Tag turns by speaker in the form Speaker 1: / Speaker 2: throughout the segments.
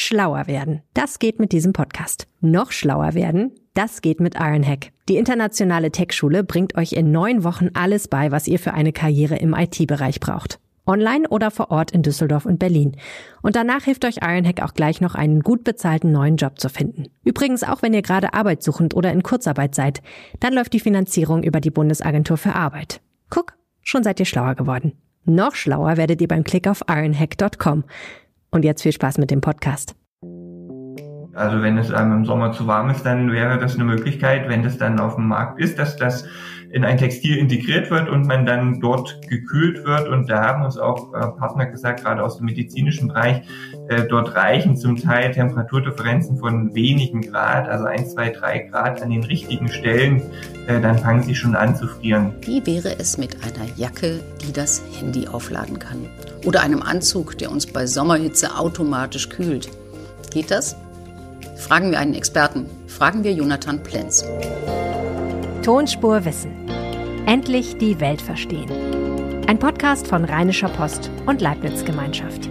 Speaker 1: Schlauer werden. Das geht mit diesem Podcast. Noch schlauer werden? Das geht mit Ironhack. Die internationale Tech-Schule bringt euch in neun Wochen alles bei, was ihr für eine Karriere im IT-Bereich braucht. Online oder vor Ort in Düsseldorf und Berlin. Und danach hilft euch Ironhack auch gleich noch einen gut bezahlten neuen Job zu finden. Übrigens auch wenn ihr gerade arbeitssuchend oder in Kurzarbeit seid, dann läuft die Finanzierung über die Bundesagentur für Arbeit. Guck, schon seid ihr schlauer geworden. Noch schlauer werdet ihr beim Klick auf ironhack.com. Und jetzt viel Spaß mit dem Podcast.
Speaker 2: Also wenn es einem im Sommer zu warm ist, dann wäre das eine Möglichkeit, wenn das dann auf dem Markt ist, dass das in ein Textil integriert wird und man dann dort gekühlt wird. Und da haben uns auch äh, Partner gesagt, gerade aus dem medizinischen Bereich, äh, dort reichen zum Teil Temperaturdifferenzen von wenigen Grad, also ein, zwei, drei Grad an den richtigen Stellen, äh, dann fangen sie schon an zu frieren.
Speaker 3: Wie wäre es mit einer Jacke, die das Handy aufladen kann? Oder einem Anzug, der uns bei Sommerhitze automatisch kühlt? Geht das? Fragen wir einen Experten. Fragen wir Jonathan Plenz.
Speaker 1: Tonspur Wissen. Endlich die Welt verstehen. Ein Podcast von Rheinischer Post und Leibniz Gemeinschaft.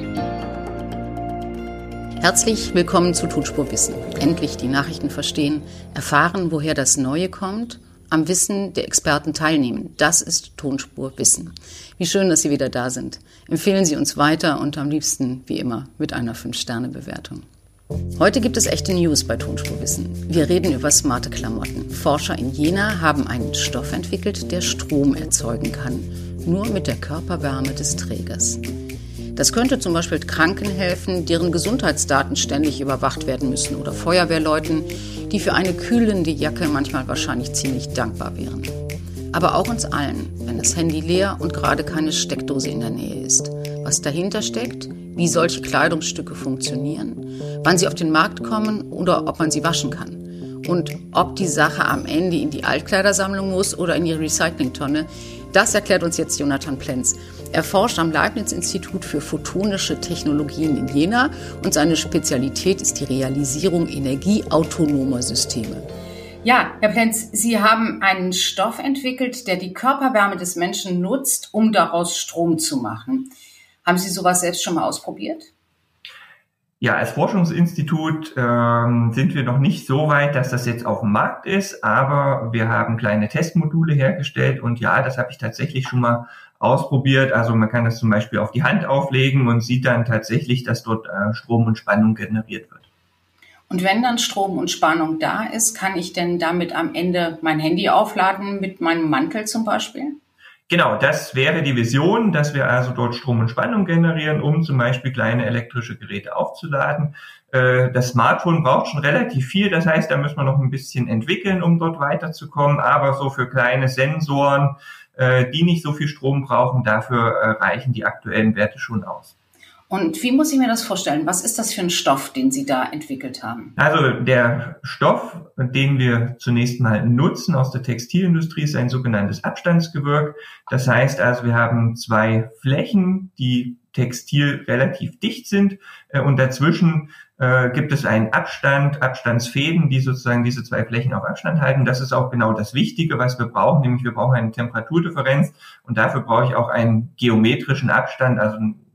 Speaker 3: Herzlich willkommen zu Tonspur Wissen. Endlich die Nachrichten verstehen, erfahren, woher das Neue kommt, am Wissen der Experten teilnehmen. Das ist Tonspur Wissen. Wie schön, dass Sie wieder da sind. Empfehlen Sie uns weiter und am liebsten, wie immer, mit einer 5-Sterne-Bewertung. Heute gibt es echte News bei Tonspurwissen. Wir reden über smarte Klamotten. Forscher in Jena haben einen Stoff entwickelt, der Strom erzeugen kann, nur mit der Körperwärme des Trägers. Das könnte zum Beispiel Kranken helfen, deren Gesundheitsdaten ständig überwacht werden müssen oder Feuerwehrleuten, die für eine kühlende Jacke manchmal wahrscheinlich ziemlich dankbar wären. Aber auch uns allen, wenn das Handy leer und gerade keine Steckdose in der Nähe ist. Was dahinter steckt, wie solche Kleidungsstücke funktionieren, wann sie auf den Markt kommen oder ob man sie waschen kann. Und ob die Sache am Ende in die Altkleidersammlung muss oder in die Recyclingtonne, das erklärt uns jetzt Jonathan Plenz. Er forscht am Leibniz-Institut für photonische Technologien in Jena und seine Spezialität ist die Realisierung energieautonomer Systeme.
Speaker 4: Ja, Herr Plenz, Sie haben einen Stoff entwickelt, der die Körperwärme des Menschen nutzt, um daraus Strom zu machen. Haben Sie sowas selbst schon mal ausprobiert?
Speaker 2: Ja, als Forschungsinstitut ähm, sind wir noch nicht so weit, dass das jetzt auf dem Markt ist, aber wir haben kleine Testmodule hergestellt und ja, das habe ich tatsächlich schon mal ausprobiert. Also man kann das zum Beispiel auf die Hand auflegen und sieht dann tatsächlich, dass dort äh, Strom und Spannung generiert wird.
Speaker 4: Und wenn dann Strom und Spannung da ist, kann ich denn damit am Ende mein Handy aufladen mit meinem Mantel zum Beispiel?
Speaker 2: Genau, das wäre die Vision, dass wir also dort Strom und Spannung generieren, um zum Beispiel kleine elektrische Geräte aufzuladen. Äh, das Smartphone braucht schon relativ viel, das heißt, da müssen wir noch ein bisschen entwickeln, um dort weiterzukommen. Aber so für kleine Sensoren, äh, die nicht so viel Strom brauchen, dafür äh, reichen die aktuellen Werte schon aus.
Speaker 4: Und wie muss ich mir das vorstellen? Was ist das für ein Stoff, den Sie da entwickelt haben?
Speaker 2: Also der Stoff, den wir zunächst mal nutzen aus der Textilindustrie, ist ein sogenanntes Abstandsgewirk. Das heißt also, wir haben zwei Flächen, die textil relativ dicht sind äh, und dazwischen äh, gibt es einen Abstand, Abstandsfäden, die sozusagen diese zwei Flächen auf Abstand halten. Das ist auch genau das Wichtige, was wir brauchen, nämlich wir brauchen eine Temperaturdifferenz und dafür brauche ich auch einen geometrischen Abstand, also einen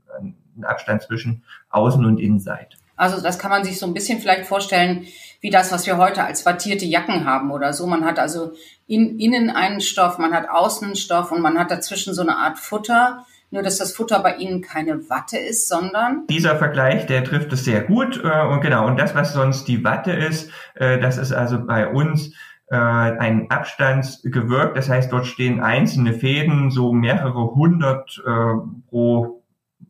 Speaker 2: Abstand zwischen Außen- und Innenseite.
Speaker 4: Also das kann man sich so ein bisschen vielleicht vorstellen wie das, was wir heute als wattierte Jacken haben oder so. Man hat also in, innen einen Stoff, man hat außen einen Stoff und man hat dazwischen so eine Art Futter. Nur, dass das Futter bei Ihnen keine Watte ist, sondern...
Speaker 2: Dieser Vergleich, der trifft es sehr gut. Äh, und genau, und das, was sonst die Watte ist, äh, das ist also bei uns äh, ein Abstandsgewirk. Das heißt, dort stehen einzelne Fäden, so mehrere hundert pro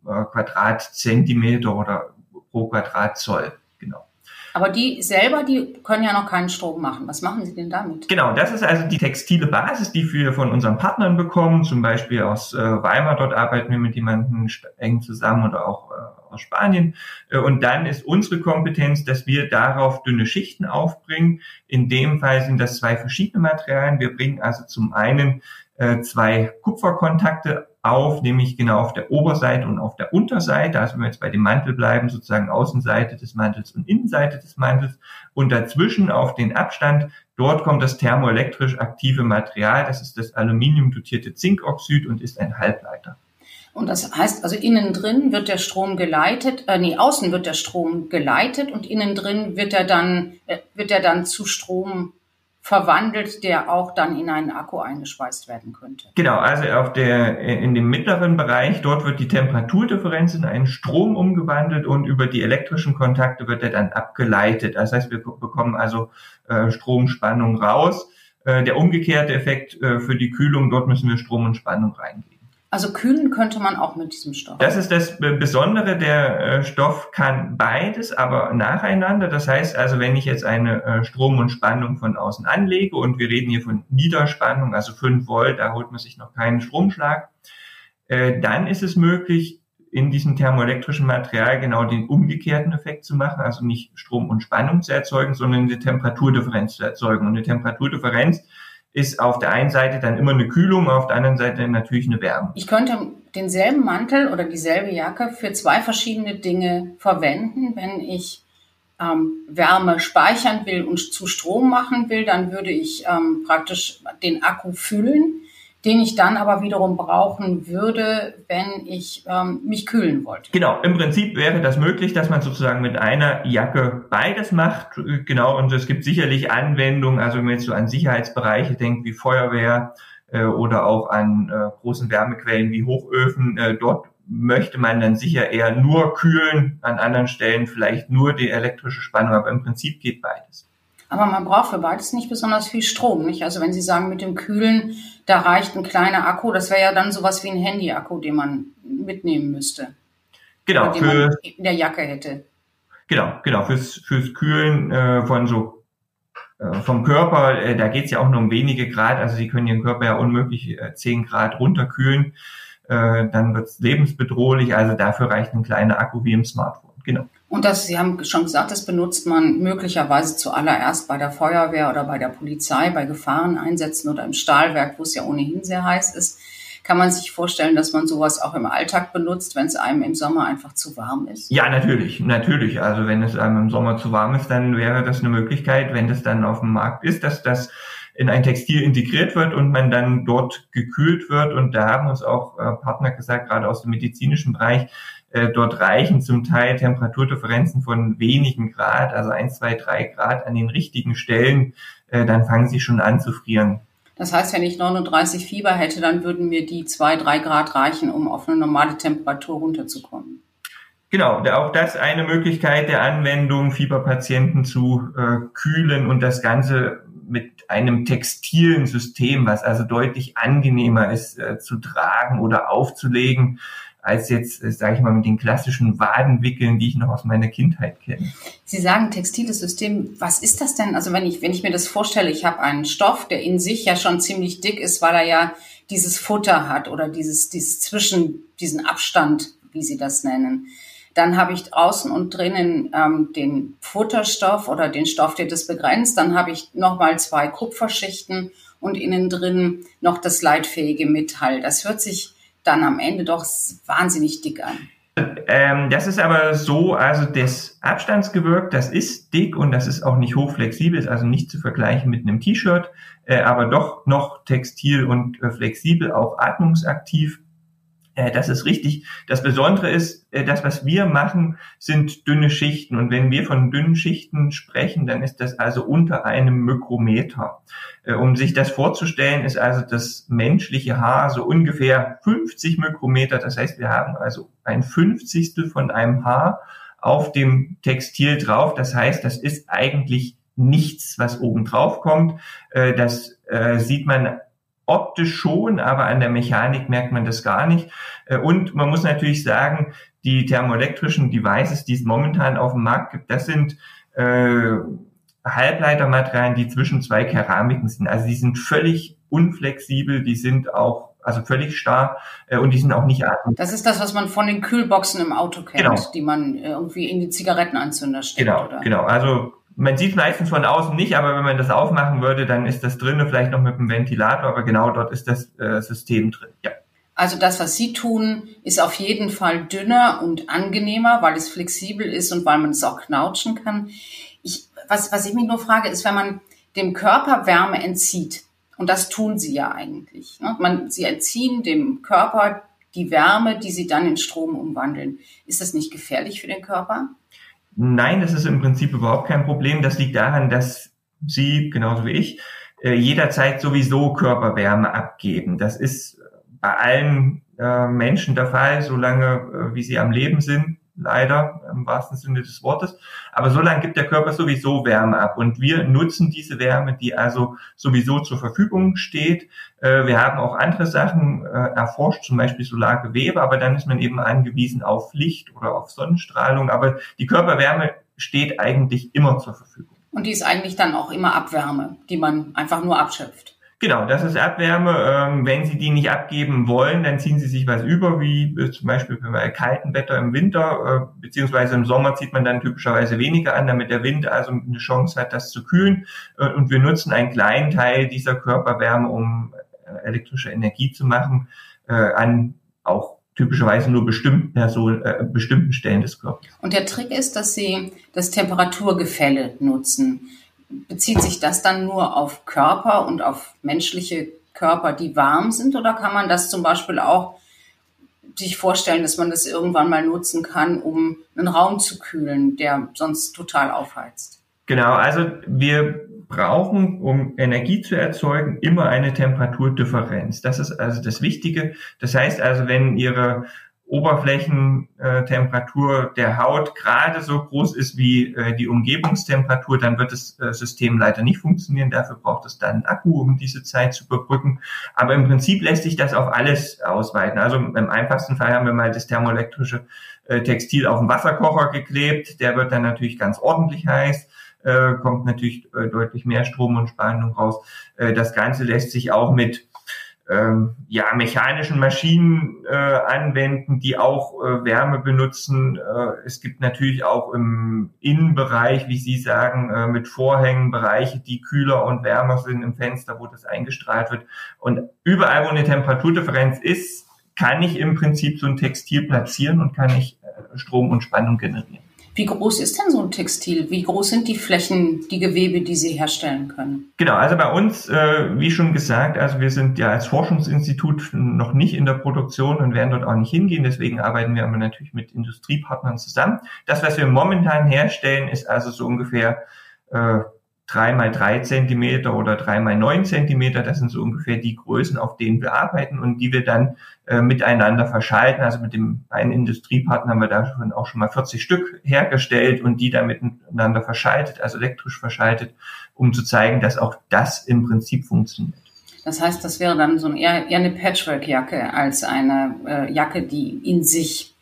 Speaker 2: Quadratzentimeter oder pro Quadratzoll. Genau.
Speaker 4: Aber die selber, die können ja noch keinen Strom machen. Was machen Sie denn damit?
Speaker 2: Genau, das ist also die textile Basis, die wir von unseren Partnern bekommen. Zum Beispiel aus äh, Weimar, dort arbeiten wir mit jemandem eng zusammen oder auch äh, aus Spanien. Äh, und dann ist unsere Kompetenz, dass wir darauf dünne Schichten aufbringen. In dem Fall sind das zwei verschiedene Materialien. Wir bringen also zum einen äh, zwei Kupferkontakte auf, nämlich genau auf der Oberseite und auf der Unterseite, also wenn wir jetzt bei dem Mantel bleiben, sozusagen Außenseite des Mantels und Innenseite des Mantels und dazwischen auf den Abstand, dort kommt das thermoelektrisch aktive Material, das ist das aluminiumdotierte Zinkoxid und ist ein Halbleiter.
Speaker 4: Und das heißt, also innen drin wird der Strom geleitet, äh, nee, außen wird der Strom geleitet und innen drin wird er dann, äh, wird er dann zu Strom verwandelt, der auch dann in einen Akku eingespeist werden könnte.
Speaker 2: Genau, also auf der, in dem mittleren Bereich, dort wird die Temperaturdifferenz in einen Strom umgewandelt und über die elektrischen Kontakte wird er dann abgeleitet. Das heißt, wir bekommen also äh, Stromspannung raus. Äh, der umgekehrte Effekt äh, für die Kühlung, dort müssen wir Strom und Spannung reingeben.
Speaker 4: Also kühlen könnte man auch mit diesem Stoff.
Speaker 2: Das ist das Besondere. Der äh, Stoff kann beides, aber nacheinander. Das heißt also, wenn ich jetzt eine äh, Strom und Spannung von außen anlege und wir reden hier von Niederspannung, also 5 Volt, da holt man sich noch keinen Stromschlag, äh, dann ist es möglich, in diesem thermoelektrischen Material genau den umgekehrten Effekt zu machen, also nicht Strom und Spannung zu erzeugen, sondern eine Temperaturdifferenz zu erzeugen. Und eine Temperaturdifferenz ist auf der einen Seite dann immer eine Kühlung, auf der anderen Seite natürlich eine Wärme.
Speaker 4: Ich könnte denselben Mantel oder dieselbe Jacke für zwei verschiedene Dinge verwenden. Wenn ich ähm, Wärme speichern will und zu Strom machen will, dann würde ich ähm, praktisch den Akku füllen den ich dann aber wiederum brauchen würde, wenn ich ähm, mich kühlen wollte.
Speaker 2: Genau, im Prinzip wäre das möglich, dass man sozusagen mit einer Jacke beides macht. Genau, und es gibt sicherlich Anwendungen, also wenn man jetzt so an Sicherheitsbereiche denkt, wie Feuerwehr äh, oder auch an äh, großen Wärmequellen wie Hochöfen, äh, dort möchte man dann sicher eher nur kühlen, an anderen Stellen vielleicht nur die elektrische Spannung, aber im Prinzip geht beides.
Speaker 4: Aber man braucht für beides nicht besonders viel Strom, nicht? Also wenn Sie sagen, mit dem Kühlen, da reicht ein kleiner Akku, das wäre ja dann sowas wie ein Handy-Akku, den man mitnehmen müsste.
Speaker 2: Genau.
Speaker 4: Den für, man in der Jacke hätte.
Speaker 2: Genau, genau. Fürs, fürs Kühlen äh, von so äh, vom Körper, äh, da geht es ja auch nur um wenige Grad, also Sie können Ihren Körper ja unmöglich äh, 10 Grad runterkühlen, äh, dann wird es lebensbedrohlich, also dafür reicht ein kleiner Akku wie im Smartphone. Genau.
Speaker 4: Und das, Sie haben schon gesagt, das benutzt man möglicherweise zuallererst bei der Feuerwehr oder bei der Polizei, bei Gefahreneinsätzen oder im Stahlwerk, wo es ja ohnehin sehr heiß ist. Kann man sich vorstellen, dass man sowas auch im Alltag benutzt, wenn es einem im Sommer einfach zu warm ist?
Speaker 2: Ja, natürlich, natürlich. Also wenn es einem im Sommer zu warm ist, dann wäre das eine Möglichkeit, wenn das dann auf dem Markt ist, dass das in ein Textil integriert wird und man dann dort gekühlt wird. Und da haben uns auch äh, Partner gesagt, gerade aus dem medizinischen Bereich, dort reichen zum Teil Temperaturdifferenzen von wenigen Grad, also ein, zwei, drei Grad an den richtigen Stellen, äh, dann fangen sie schon an zu frieren.
Speaker 4: Das heißt, wenn ich 39 Fieber hätte, dann würden mir die zwei, drei Grad reichen, um auf eine normale Temperatur runterzukommen.
Speaker 2: Genau, auch das eine Möglichkeit der Anwendung, Fieberpatienten zu äh, kühlen und das Ganze mit einem textilen System, was also deutlich angenehmer ist äh, zu tragen oder aufzulegen, als jetzt, äh, sage ich mal, mit den klassischen Wadenwickeln, die ich noch aus meiner Kindheit kenne.
Speaker 4: Sie sagen textiles System. Was ist das denn? Also wenn ich, wenn ich mir das vorstelle, ich habe einen Stoff, der in sich ja schon ziemlich dick ist, weil er ja dieses Futter hat oder dieses, dieses Zwischen, diesen Abstand, wie Sie das nennen. Dann habe ich außen und drinnen ähm, den Futterstoff oder den Stoff, der das begrenzt. Dann habe ich nochmal zwei Kupferschichten und innen drin noch das leitfähige Metall. Das hört sich dann am Ende doch wahnsinnig dick an.
Speaker 2: Ähm, das ist aber so, also das Abstandsgewirk, das ist dick und das ist auch nicht hochflexibel, ist also nicht zu vergleichen mit einem T-Shirt, äh, aber doch noch textil und äh, flexibel, auch atmungsaktiv. Äh, das ist richtig. Das Besondere ist, äh, das, was wir machen, sind dünne Schichten. Und wenn wir von dünnen Schichten sprechen, dann ist das also unter einem Mikrometer. Äh, um sich das vorzustellen, ist also das menschliche Haar so ungefähr 50 Mikrometer. Das heißt, wir haben also ein Fünfzigstel von einem Haar auf dem Textil drauf. Das heißt, das ist eigentlich nichts, was oben drauf kommt. Das sieht man optisch schon, aber an der Mechanik merkt man das gar nicht. Äh, und man muss natürlich sagen, die thermoelektrischen Devices, die es momentan auf dem Markt gibt, das sind äh, Halbleitermaterialien, die zwischen zwei Keramiken sind. Also die sind völlig unflexibel, die sind auch also völlig starr äh, und die sind auch nicht atmend.
Speaker 4: Das ist das, was man von den Kühlboxen im Auto kennt, genau. die man äh, irgendwie in die Zigarettenanzünder steckt.
Speaker 2: Genau,
Speaker 4: oder?
Speaker 2: genau. Also man sieht meistens von außen nicht, aber wenn man das aufmachen würde, dann ist das drinnen vielleicht noch mit einem Ventilator, aber genau dort ist das äh, System drin. Ja.
Speaker 4: Also das, was Sie tun, ist auf jeden Fall dünner und angenehmer, weil es flexibel ist und weil man es auch knautschen kann. Ich, was, was ich mich nur frage, ist, wenn man dem Körper Wärme entzieht, und das tun Sie ja eigentlich. Ne? Man, Sie entziehen dem Körper die Wärme, die sie dann in Strom umwandeln. Ist das nicht gefährlich für den Körper?
Speaker 2: Nein, das ist im Prinzip überhaupt kein Problem. Das liegt daran, dass Sie, genauso wie ich, äh, jederzeit sowieso Körperwärme abgeben. Das ist bei allen äh, Menschen der Fall, solange wie sie am Leben sind leider im wahrsten Sinne des Wortes. Aber so lange gibt der Körper sowieso Wärme ab und wir nutzen diese Wärme, die also sowieso zur Verfügung steht. Äh, wir haben auch andere Sachen äh, erforscht, zum Beispiel Solargewebe, aber dann ist man eben angewiesen auf Licht oder auf Sonnenstrahlung. Aber die Körperwärme steht eigentlich immer zur Verfügung.
Speaker 4: Und die ist eigentlich dann auch immer Abwärme, die man einfach nur abschöpft.
Speaker 2: Genau, das ist Abwärme. Ähm, wenn Sie die nicht abgeben wollen, dann ziehen Sie sich was über, wie äh, zum Beispiel bei kalten Wetter im Winter, äh, beziehungsweise im Sommer zieht man dann typischerweise weniger an, damit der Wind also eine Chance hat, das zu kühlen. Äh, und wir nutzen einen kleinen Teil dieser Körperwärme, um äh, elektrische Energie zu machen, äh, an auch typischerweise nur bestimmten, Personen, bestimmten Stellen des Körpers.
Speaker 4: Und der Trick ist, dass Sie das Temperaturgefälle nutzen bezieht sich das dann nur auf Körper und auf menschliche Körper, die warm sind? Oder kann man das zum Beispiel auch sich vorstellen, dass man das irgendwann mal nutzen kann, um einen Raum zu kühlen, der sonst total aufheizt?
Speaker 2: Genau, also wir brauchen, um Energie zu erzeugen, immer eine Temperaturdifferenz. Das ist also das Wichtige. Das heißt also, wenn Ihre Oberflächentemperatur der Haut gerade so groß ist wie äh, die Umgebungstemperatur, dann wird das äh, System leider nicht funktionieren. Dafür braucht es dann einen Akku, um diese Zeit zu überbrücken. Aber im Prinzip lässt sich das auf alles ausweiten. Also im einfachsten Fall haben wir mal das thermoelektrische äh, Textil auf den Wasserkocher geklebt. Der wird dann natürlich ganz ordentlich heiß kommt natürlich deutlich mehr Strom und Spannung raus. das Ganze lässt sich auch mit ähm, ja, mechanischen Maschinen äh, anwenden, die auch äh, Wärme benutzen. Äh, es gibt natürlich auch im Innenbereich, wie Sie sagen, äh, mit Vorhängen Bereiche, die kühler und wärmer sind im Fenster, wo das eingestrahlt wird. Und überall, wo eine Temperaturdifferenz ist, kann ich im Prinzip so ein Textil platzieren und kann ich äh, Strom und Spannung generieren.
Speaker 4: Wie groß ist denn so ein Textil? Wie groß sind die Flächen, die Gewebe, die Sie herstellen können?
Speaker 2: Genau, also bei uns, äh, wie schon gesagt, also wir sind ja als Forschungsinstitut noch nicht in der Produktion und werden dort auch nicht hingehen. Deswegen arbeiten wir aber natürlich mit Industriepartnern zusammen. Das, was wir momentan herstellen, ist also so ungefähr äh, drei mal drei Zentimeter oder drei mal neun Zentimeter. Das sind so ungefähr die Größen, auf denen wir arbeiten und die wir dann äh, miteinander verschalten. Also mit dem einen Industriepartner haben wir da schon auch schon mal 40 Stück hergestellt und die dann miteinander verschaltet, also elektrisch verschaltet, um zu zeigen, dass auch das im Prinzip funktioniert.
Speaker 4: Das heißt, das wäre dann so eher, eher eine Patchwork-Jacke als eine äh, Jacke, die in sich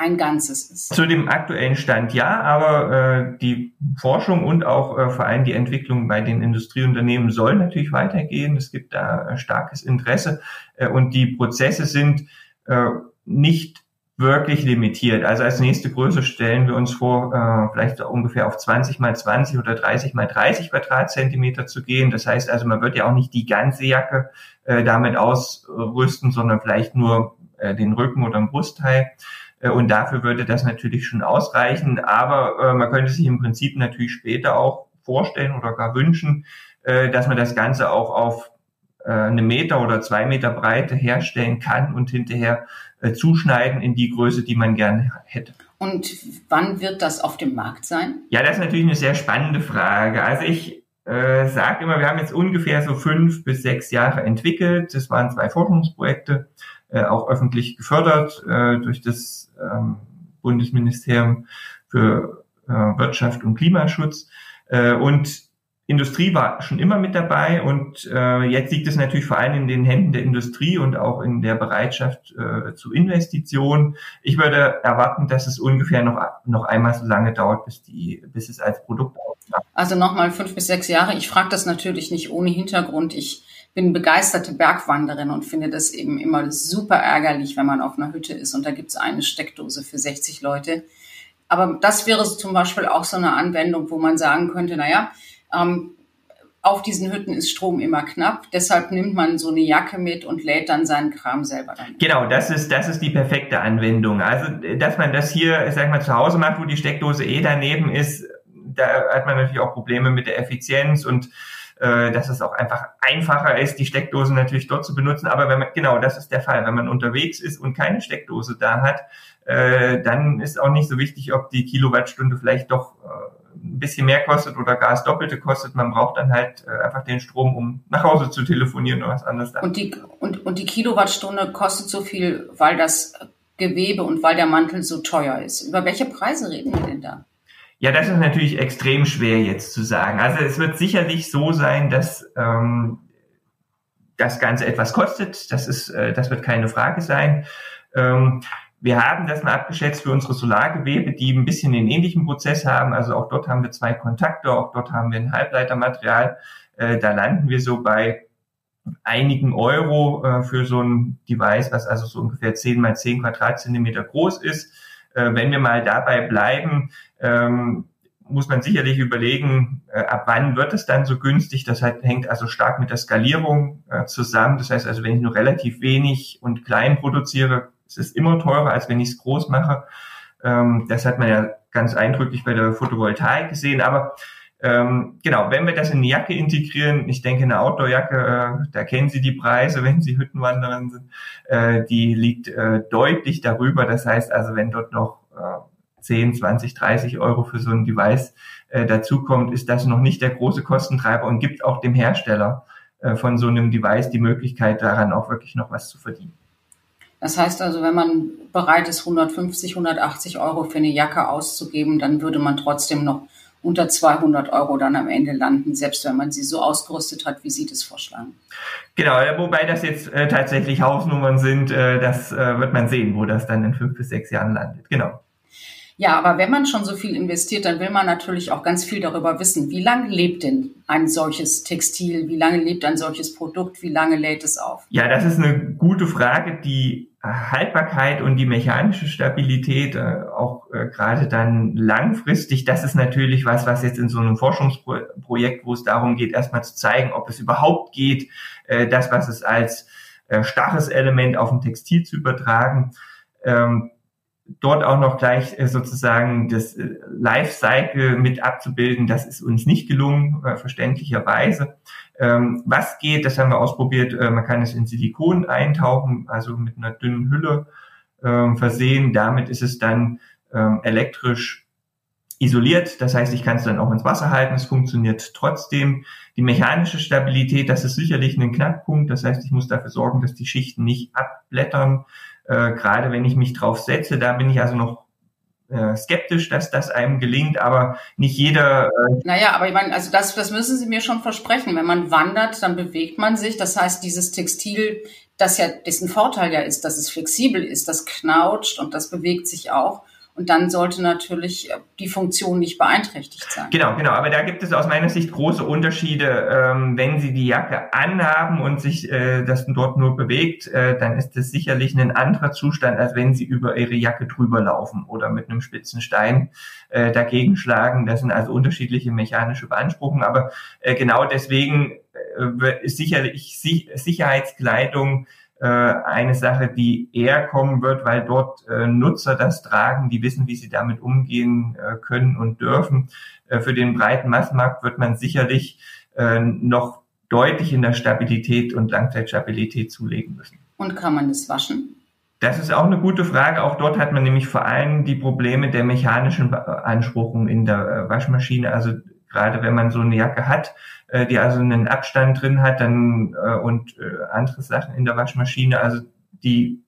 Speaker 4: ein Ganzes ist.
Speaker 2: Zu dem aktuellen Stand ja, aber äh, die Forschung und auch äh, vor allem die Entwicklung bei den Industrieunternehmen soll natürlich weitergehen. Es gibt da äh, starkes Interesse äh, und die Prozesse sind äh, nicht wirklich limitiert. Also als nächste Größe stellen wir uns vor, äh, vielleicht ungefähr auf 20 mal 20 oder 30 mal 30 Quadratzentimeter zu gehen. Das heißt also, man wird ja auch nicht die ganze Jacke äh, damit ausrüsten, sondern vielleicht nur äh, den Rücken oder den Brustteil. Äh, und dafür würde das natürlich schon ausreichen. Aber äh, man könnte sich im Prinzip natürlich später auch vorstellen oder gar wünschen, äh, dass man das Ganze auch auf äh, eine Meter oder zwei Meter Breite herstellen kann und hinterher äh, zuschneiden in die Größe, die man gerne hätte.
Speaker 4: Und wann wird das auf dem Markt sein?
Speaker 2: Ja, das ist natürlich eine sehr spannende Frage. Also ich äh, sage immer, wir haben jetzt ungefähr so fünf bis sechs Jahre entwickelt. Das waren zwei Forschungsprojekte, äh, auch öffentlich gefördert äh, durch das ähm, Bundesministerium für äh, Wirtschaft und Klimaschutz. Äh, und Industrie war schon immer mit dabei und äh, jetzt liegt es natürlich vor allem in den Händen der Industrie und auch in der Bereitschaft äh, zu Investitionen. Ich würde erwarten, dass es ungefähr noch, noch einmal so lange dauert, bis, die, bis es als Produkt
Speaker 4: aufmacht. Also nochmal fünf bis sechs Jahre. Ich frage das natürlich nicht ohne Hintergrund. Ich bin begeisterte Bergwanderin und finde das eben immer super ärgerlich, wenn man auf einer Hütte ist und da gibt es eine Steckdose für 60 Leute. Aber das wäre zum Beispiel auch so eine Anwendung, wo man sagen könnte, naja, ähm, auf diesen Hütten ist Strom immer knapp, deshalb nimmt man so eine Jacke mit und lädt dann seinen Kram selber dann.
Speaker 2: Genau, das ist, das ist die perfekte Anwendung. Also, dass man das hier, ich mal, zu Hause macht, wo die Steckdose eh daneben ist, da hat man natürlich auch Probleme mit der Effizienz und äh, dass es auch einfach einfacher ist, die Steckdose natürlich dort zu benutzen. Aber wenn man, genau, das ist der Fall. Wenn man unterwegs ist und keine Steckdose da hat, äh, dann ist auch nicht so wichtig, ob die Kilowattstunde vielleicht doch äh, ein bisschen mehr kostet oder gar das Doppelte kostet. Man braucht dann halt äh, einfach den Strom, um nach Hause zu telefonieren oder was anderes.
Speaker 4: Und die, und, und die Kilowattstunde kostet so viel, weil das Gewebe und weil der Mantel so teuer ist. Über welche Preise reden wir denn da?
Speaker 2: Ja, das ist natürlich extrem schwer jetzt zu sagen. Also es wird sicherlich so sein, dass ähm, das Ganze etwas kostet. Das ist, äh, das wird keine Frage sein. Ähm, wir haben das mal abgeschätzt für unsere Solargewebe, die ein bisschen den ähnlichen Prozess haben. Also auch dort haben wir zwei Kontakte, auch dort haben wir ein Halbleitermaterial. Äh, da landen wir so bei einigen Euro äh, für so ein Device, was also so ungefähr 10 mal 10 Quadratzentimeter groß ist. Äh, wenn wir mal dabei bleiben, ähm, muss man sicherlich überlegen, äh, ab wann wird es dann so günstig. Das hängt also stark mit der Skalierung äh, zusammen. Das heißt also, wenn ich nur relativ wenig und klein produziere, ist es immer teurer, als wenn ich es groß mache. Ähm, das hat man ja ganz eindrücklich bei der Photovoltaik gesehen. Aber ähm, genau, wenn wir das in eine Jacke integrieren, ich denke, eine Outdoor-Jacke, äh, da kennen Sie die Preise, wenn Sie Hüttenwanderin sind, äh, die liegt äh, deutlich darüber. Das heißt also, wenn dort noch äh, 10, 20, 30 Euro für so ein Device äh, dazukommt, ist das noch nicht der große Kostentreiber und gibt auch dem Hersteller äh, von so einem Device die Möglichkeit, daran auch wirklich noch was zu verdienen.
Speaker 4: Das heißt also, wenn man bereit ist, 150, 180 Euro für eine Jacke auszugeben, dann würde man trotzdem noch unter 200 Euro dann am Ende landen, selbst wenn man sie so ausgerüstet hat, wie Sie das vorschlagen.
Speaker 2: Genau, wobei das jetzt äh, tatsächlich Hausnummern sind, äh, das äh, wird man sehen, wo das dann in fünf bis sechs Jahren landet. Genau.
Speaker 4: Ja, aber wenn man schon so viel investiert, dann will man natürlich auch ganz viel darüber wissen. Wie lange lebt denn ein solches Textil? Wie lange lebt ein solches Produkt? Wie lange lädt es auf?
Speaker 2: Ja, das ist eine gute Frage. Die Haltbarkeit und die mechanische Stabilität, äh, auch äh, gerade dann langfristig, das ist natürlich was, was jetzt in so einem Forschungsprojekt, wo es darum geht, erstmal zu zeigen, ob es überhaupt geht, äh, das, was es als starres Element auf ein Textil zu übertragen. Dort auch noch gleich äh, sozusagen das äh, Lifecycle mit abzubilden, das ist uns nicht gelungen, äh, verständlicherweise. Ähm, was geht, das haben wir ausprobiert, man kann es in Silikon eintauchen, also mit einer dünnen Hülle ähm, versehen. Damit ist es dann ähm, elektrisch isoliert. Das heißt, ich kann es dann auch ins Wasser halten. Es funktioniert trotzdem. Die mechanische Stabilität, das ist sicherlich ein Knackpunkt. Das heißt, ich muss dafür sorgen, dass die Schichten nicht abblättern äh, gerade wenn ich mich drauf setze, da bin ich also noch äh, skeptisch, dass das einem gelingt, aber nicht jeder.
Speaker 4: Äh naja, aber ich meine, also das, das müssen Sie mir schon versprechen. Wenn man wandert, dann bewegt man sich. Das heißt, dieses Textil, das ja, dessen Vorteil ja ist, dass es flexibel ist, das knautscht und das bewegt sich auch. Und dann sollte natürlich äh, die Funktion nicht beeinträchtigt sein.
Speaker 2: Genau, genau. Aber da gibt es aus meiner Sicht große Unterschiede. Ähm, wenn Sie die Jacke anhaben und sich äh, das dort nur bewegt, äh, dann ist das sicherlich ein anderer Zustand, als wenn Sie über Ihre Jacke drüber laufen oder mit einem spitzen Stein dagegen schlagen. Das sind also unterschiedliche mechanische Beanspruchungen. Aber genau deswegen ist sicherlich Sicherheitskleidung äh, eine Sache, die eher kommen wird, weil dort äh, Nutzer das tragen, die wissen, wie sie damit umgehen äh, können und dürfen. Äh, für den breiten Massenmarkt wird man sicherlich äh, noch deutlich in der Stabilität und Langzeitstabilität zulegen müssen.
Speaker 4: Und kann man das waschen?
Speaker 2: Das ist auch eine gute Frage. Auch dort hat man nämlich vor allem die Probleme der mechanischen Beanspruchung in der Waschmaschine. Also gerade wenn man so eine Jacke hat, äh, die also einen Abstand drin hat, dann äh, und äh, andere Sachen in der Waschmaschine, also die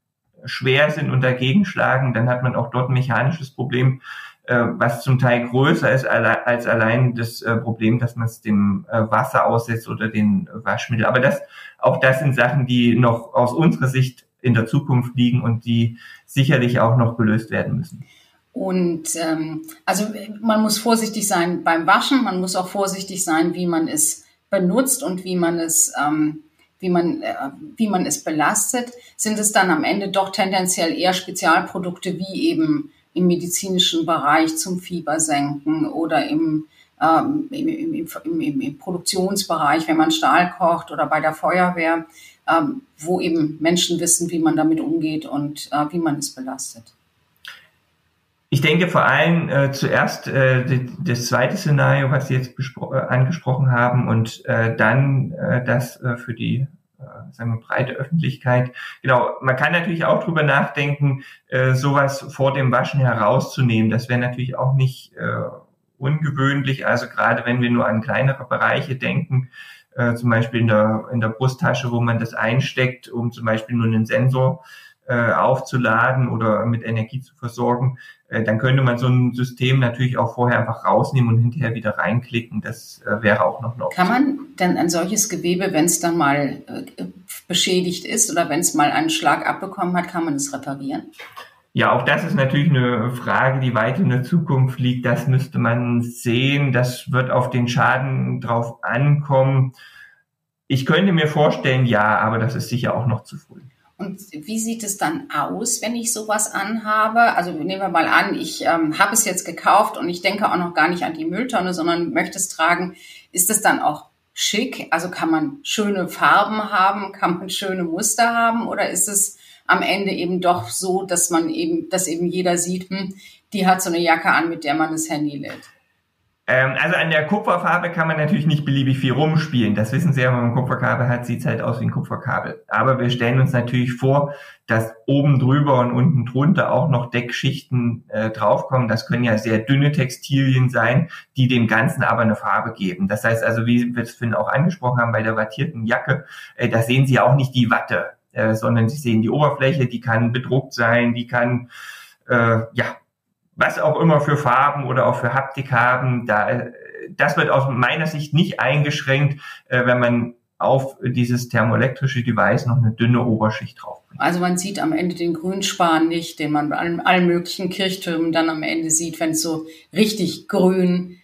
Speaker 2: schwer sind und dagegen schlagen, dann hat man auch dort ein mechanisches Problem, äh, was zum Teil größer ist als allein das äh, Problem, dass man es dem äh, Wasser aussetzt oder den Waschmittel. Aber das, auch das sind Sachen, die noch aus unserer Sicht in der Zukunft liegen und die sicherlich auch noch gelöst werden müssen.
Speaker 4: Und ähm, also man muss vorsichtig sein beim Waschen, man muss auch vorsichtig sein, wie man es benutzt und wie man es, ähm, wie man, äh, wie man es belastet. Sind es dann am Ende doch tendenziell eher Spezialprodukte wie eben im medizinischen Bereich zum Fiebersenken oder im, ähm, im, im, im, Produktionsbereich, wenn man Stahl kocht oder bei der Feuerwehr, ähm, wo eben Menschen wissen, wie man damit umgeht und äh, wie man es belastet.
Speaker 2: Ich denke vor allem äh, zuerst äh, das zweite Szenario, was Sie jetzt äh, angesprochen haben, und äh, dann äh, das äh, für die äh, sagen wir, breite Öffentlichkeit. Genau, man kann natürlich auch drüber nachdenken, äh, sowas vor dem Waschen herauszunehmen. Das wäre natürlich auch nicht äh, ungewöhnlich. Also gerade wenn wir nur an kleinere Bereiche denken, äh, zum Beispiel in der, in der Brusttasche, wo man das einsteckt, um zum Beispiel nur einen Sensor äh, aufzuladen oder mit Energie zu versorgen, dann könnte man so ein System natürlich auch vorher einfach rausnehmen und hinterher wieder reinklicken. Das äh, wäre auch noch eine
Speaker 4: Option. Kann man denn ein solches Gewebe, wenn es dann mal äh, beschädigt ist oder wenn es mal einen Schlag abbekommen hat, kann man es reparieren?
Speaker 2: Ja, auch das ist natürlich eine Frage, die weit in der Zukunft liegt. Das müsste man sehen. Das wird auf den Schaden drauf ankommen. Ich könnte mir vorstellen, ja, aber das ist sicher auch noch zu früh.
Speaker 4: Und wie sieht es dann aus, wenn ich sowas anhabe? Also nehmen wir mal an, ich ähm, habe es jetzt gekauft und ich denke auch noch gar nicht an die Mülltonne, sondern möchte es tragen. Ist es dann auch schick? Also kann man schöne Farben haben? Kann man schöne Muster haben? Oder ist es am Ende eben doch so, dass man eben, dass eben jeder sieht, hm, die hat so eine Jacke an, mit der man das Handy lädt?
Speaker 2: Ähm, also an der Kupferfarbe kann man natürlich nicht beliebig viel rumspielen. Das wissen Sie ja, wenn man ein Kupferkabel hat, sieht es halt aus wie ein Kupferkabel. Aber wir stellen uns natürlich vor, dass oben drüber und unten drunter auch noch Deckschichten äh, draufkommen. Das können ja sehr dünne Textilien sein, die dem Ganzen aber eine Farbe geben. Das heißt also, wie wir es vorhin auch angesprochen haben bei der wattierten Jacke, äh, da sehen Sie auch nicht die Watte, äh, sondern Sie sehen die Oberfläche, die kann bedruckt sein, die kann äh, ja was auch immer für Farben oder auch für Haptik haben, da, das wird aus meiner Sicht nicht eingeschränkt, äh, wenn man auf dieses thermoelektrische Device noch eine dünne Oberschicht drauf.
Speaker 4: Also man sieht am Ende den Grünspan nicht, den man bei allen, allen möglichen Kirchtürmen dann am Ende sieht, wenn es so richtig grün,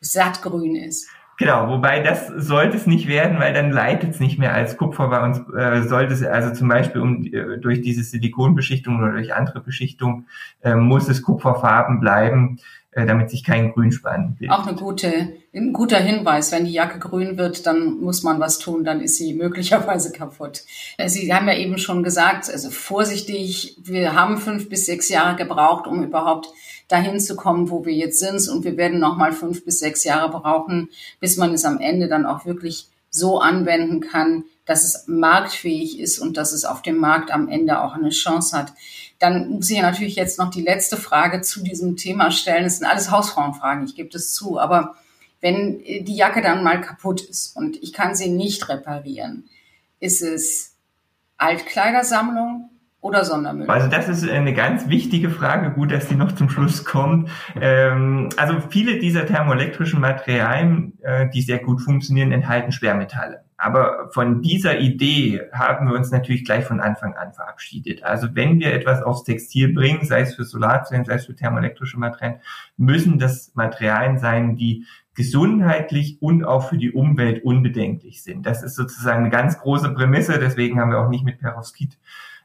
Speaker 4: sattgrün ist.
Speaker 2: Genau, wobei das sollte es nicht werden, weil dann leitet es nicht mehr als Kupfer bei uns. Äh, sollte es also zum Beispiel um äh, durch diese Silikonbeschichtung oder durch andere Beschichtung äh, muss es Kupferfarben bleiben, damit sich kein Grünspan
Speaker 4: bildet. Auch eine gute, ein guter Hinweis. Wenn die Jacke grün wird, dann muss man was tun, dann ist sie möglicherweise kaputt. Äh, sie haben ja eben schon gesagt, also vorsichtig, wir haben fünf bis sechs Jahre gebraucht, um überhaupt dahin zu kommen, wo wir jetzt sind. Und wir werden noch mal fünf bis sechs Jahre brauchen, bis man es am Ende dann auch wirklich so anwenden kann, dass es marktfähig ist und dass es auf dem Markt am Ende auch eine Chance hat. Dann muss ich natürlich jetzt noch die letzte Frage zu diesem Thema stellen. Es sind alles Hausfrauenfragen, ich gebe das zu. Aber wenn die Jacke dann mal kaputt ist und ich kann sie nicht reparieren, ist es Altkleidersammlung, oder Sondermüll?
Speaker 2: Also das ist eine ganz wichtige Frage. Gut, dass die noch zum Schluss kommt. Ähm, also viele dieser thermoelektrischen Materialien, äh, die sehr gut funktionieren, enthalten Schwermetalle. Aber von dieser Idee haben wir uns natürlich gleich von Anfang an verabschiedet. Also wenn wir etwas aufs Textil bringen, sei es für Solarzellen, sei es für thermoelektrische Materialien, müssen das Materialien sein, die gesundheitlich und auch für die Umwelt unbedenklich sind. Das ist sozusagen eine ganz große Prämisse. Deswegen haben wir auch nicht mit Perovskit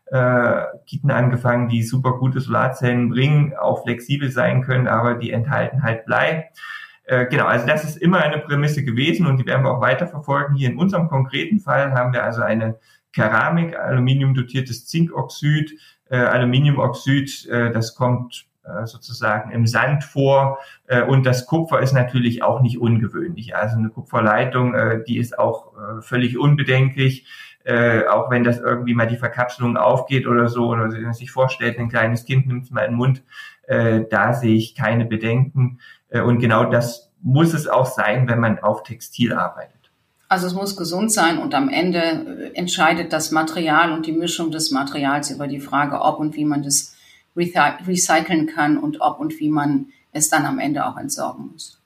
Speaker 2: äh, Kiten angefangen, die super gute Solarzellen bringen, auch flexibel sein können, aber die enthalten halt Blei. Äh, genau, also das ist immer eine Prämisse gewesen und die werden wir auch weiter verfolgen. Hier in unserem konkreten Fall haben wir also eine Keramik, Aluminium dotiertes Zinkoxid, äh, Aluminiumoxid, äh, das kommt äh, sozusagen im Sand vor äh, und das Kupfer ist natürlich auch nicht ungewöhnlich. Also eine Kupferleitung, äh, die ist auch völlig unbedenklich äh, auch wenn das irgendwie mal die Verkapselung aufgeht oder so, oder wenn man sich vorstellt, ein kleines Kind nimmt es mal in den Mund, äh, da sehe ich keine Bedenken. Äh, und genau das muss es auch sein, wenn man auf Textil arbeitet.
Speaker 4: Also es muss gesund sein und am Ende äh, entscheidet das Material und die Mischung des Materials über die Frage, ob und wie man das recyceln kann und ob und wie man es dann am Ende auch entsorgen muss.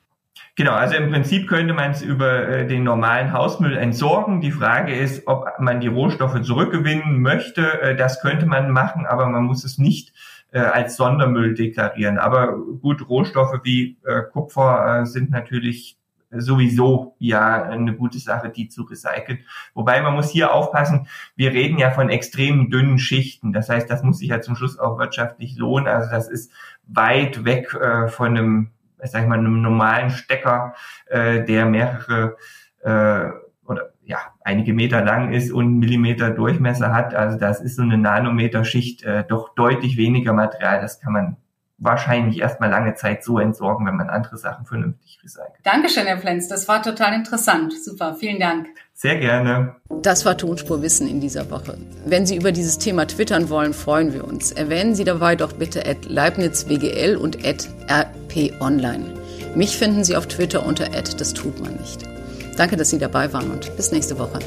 Speaker 2: Genau, also im Prinzip könnte man es über äh, den normalen Hausmüll entsorgen. Die Frage ist, ob man die Rohstoffe zurückgewinnen möchte. Äh, das könnte man machen, aber man muss es nicht äh, als Sondermüll deklarieren. Aber gut, Rohstoffe wie Kupfer sind natürlich sowieso ja eine gute Sache, die zu recyceln. Wobei man muss hier aufpassen, wir reden ja von extrem dünnen Schichten. Das heißt, das muss sich ja zum Schluss auch wirtschaftlich lohnen. Also das ist weit weg von einem sag ich mal, einem normalen Stecker, äh, der mehrere äh, oder ja, einige Meter lang ist und Millimeter Durchmesser hat. Also das ist so eine Nanometerschicht äh, doch deutlich weniger Material. Das kann man wahrscheinlich erstmal lange Zeit so entsorgen, wenn man andere Sachen vernünftig recycelt.
Speaker 5: Dankeschön, Herr Plenz. Das war total interessant. Super. Vielen Dank.
Speaker 2: Sehr gerne.
Speaker 4: Das war Tonspurwissen in dieser Woche. Wenn Sie über dieses Thema twittern wollen, freuen wir uns. Erwähnen Sie dabei doch bitte at leibnizwgl und at rponline. Mich finden Sie auf Twitter unter at das tut man nicht. Danke, dass Sie dabei waren und bis nächste Woche.